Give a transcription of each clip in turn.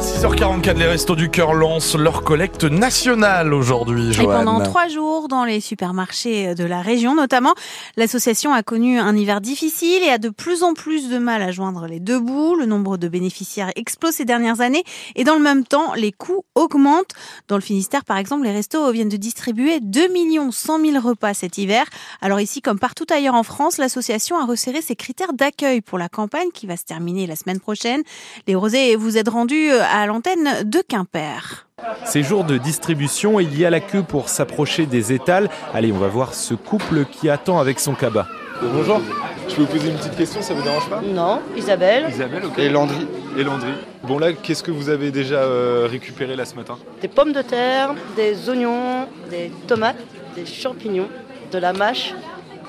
À 6h44, les Restos du Cœur lancent leur collecte nationale aujourd'hui, Et pendant trois jours, dans les supermarchés de la région notamment, l'association a connu un hiver difficile et a de plus en plus de mal à joindre les deux bouts. Le nombre de bénéficiaires explose ces dernières années et dans le même temps, les coûts augmentent. Dans le Finistère, par exemple, les restos viennent de distribuer 2 100 000 repas cet hiver. Alors ici, comme partout ailleurs en France, l'association a resserré ses critères d'accueil pour la campagne qui va se terminer la semaine prochaine. Les Rosés, vous êtes rendus à l'antenne de Quimper. Ces jours de distribution, il y a la queue pour s'approcher des étals. Allez, on va voir ce couple qui attend avec son cabas. Bonjour, je peux vous poser une petite question, ça vous dérange pas? Non, Isabelle? Isabelle, ok. Et Landry. Et Landry. Bon là, qu'est-ce que vous avez déjà euh, récupéré là ce matin? Des pommes de terre, des oignons, des tomates, des champignons, de la mâche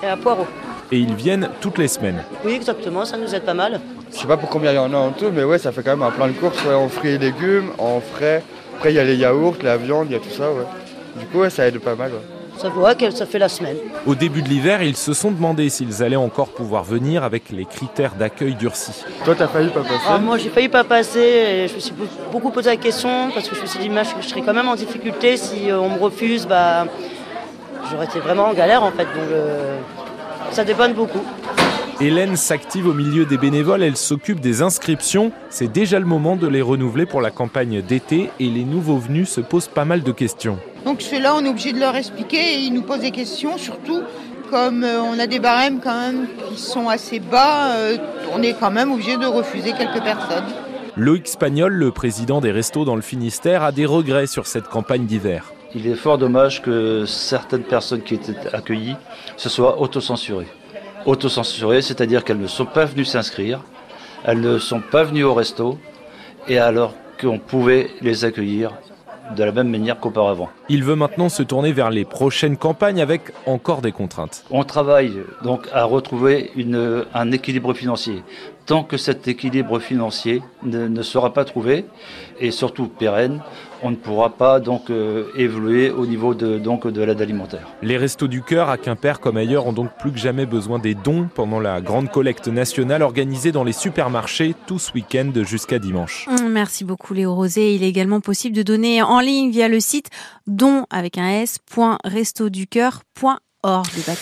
et un poireau. Et ils viennent toutes les semaines. Oui, exactement, ça nous aide pas mal. Je sais pas pour combien il y en a en tout, mais ouais, ça fait quand même un plein de courses ouais, en fruits et légumes, en frais. Après, il y a les yaourts, la viande, il y a tout ça, ouais. Du coup, ouais, ça aide pas mal. Ouais. Ça voit que ça fait la semaine. Au début de l'hiver, ils se sont demandé s'ils allaient encore pouvoir venir avec les critères d'accueil durcis. Toi, t'as failli pas passer Ah, moi, j'ai failli pas passer. Et je me suis beaucoup posé la question parce que je me suis dit, je serais quand même en difficulté si on me refuse. Bah, j'aurais été vraiment en galère en fait. Donc, euh, ça dépanne beaucoup. Hélène s'active au milieu des bénévoles, elle s'occupe des inscriptions. C'est déjà le moment de les renouveler pour la campagne d'été et les nouveaux venus se posent pas mal de questions. Donc ceux-là, on est obligé de leur expliquer et ils nous posent des questions, surtout comme euh, on a des barèmes quand même qui sont assez bas, euh, on est quand même obligé de refuser quelques personnes. Loïc Spagnol, le président des restos dans le Finistère, a des regrets sur cette campagne d'hiver. Il est fort dommage que certaines personnes qui étaient accueillies se soient autocensurées. Autocensurées, c'est-à-dire qu'elles ne sont pas venues s'inscrire, elles ne sont pas venues au resto, et alors qu'on pouvait les accueillir de la même manière qu'auparavant. Il veut maintenant se tourner vers les prochaines campagnes avec encore des contraintes. On travaille donc à retrouver une, un équilibre financier. Tant que cet équilibre financier ne, ne, sera pas trouvé et surtout pérenne, on ne pourra pas donc euh, évoluer au niveau de, donc, de l'aide alimentaire. Les Restos du Cœur à Quimper comme ailleurs ont donc plus que jamais besoin des dons pendant la grande collecte nationale organisée dans les supermarchés tout ce week-end jusqu'à dimanche. Merci beaucoup Léo Rosé. Il est également possible de donner en ligne via le site don avec un s.restoducoeur.org.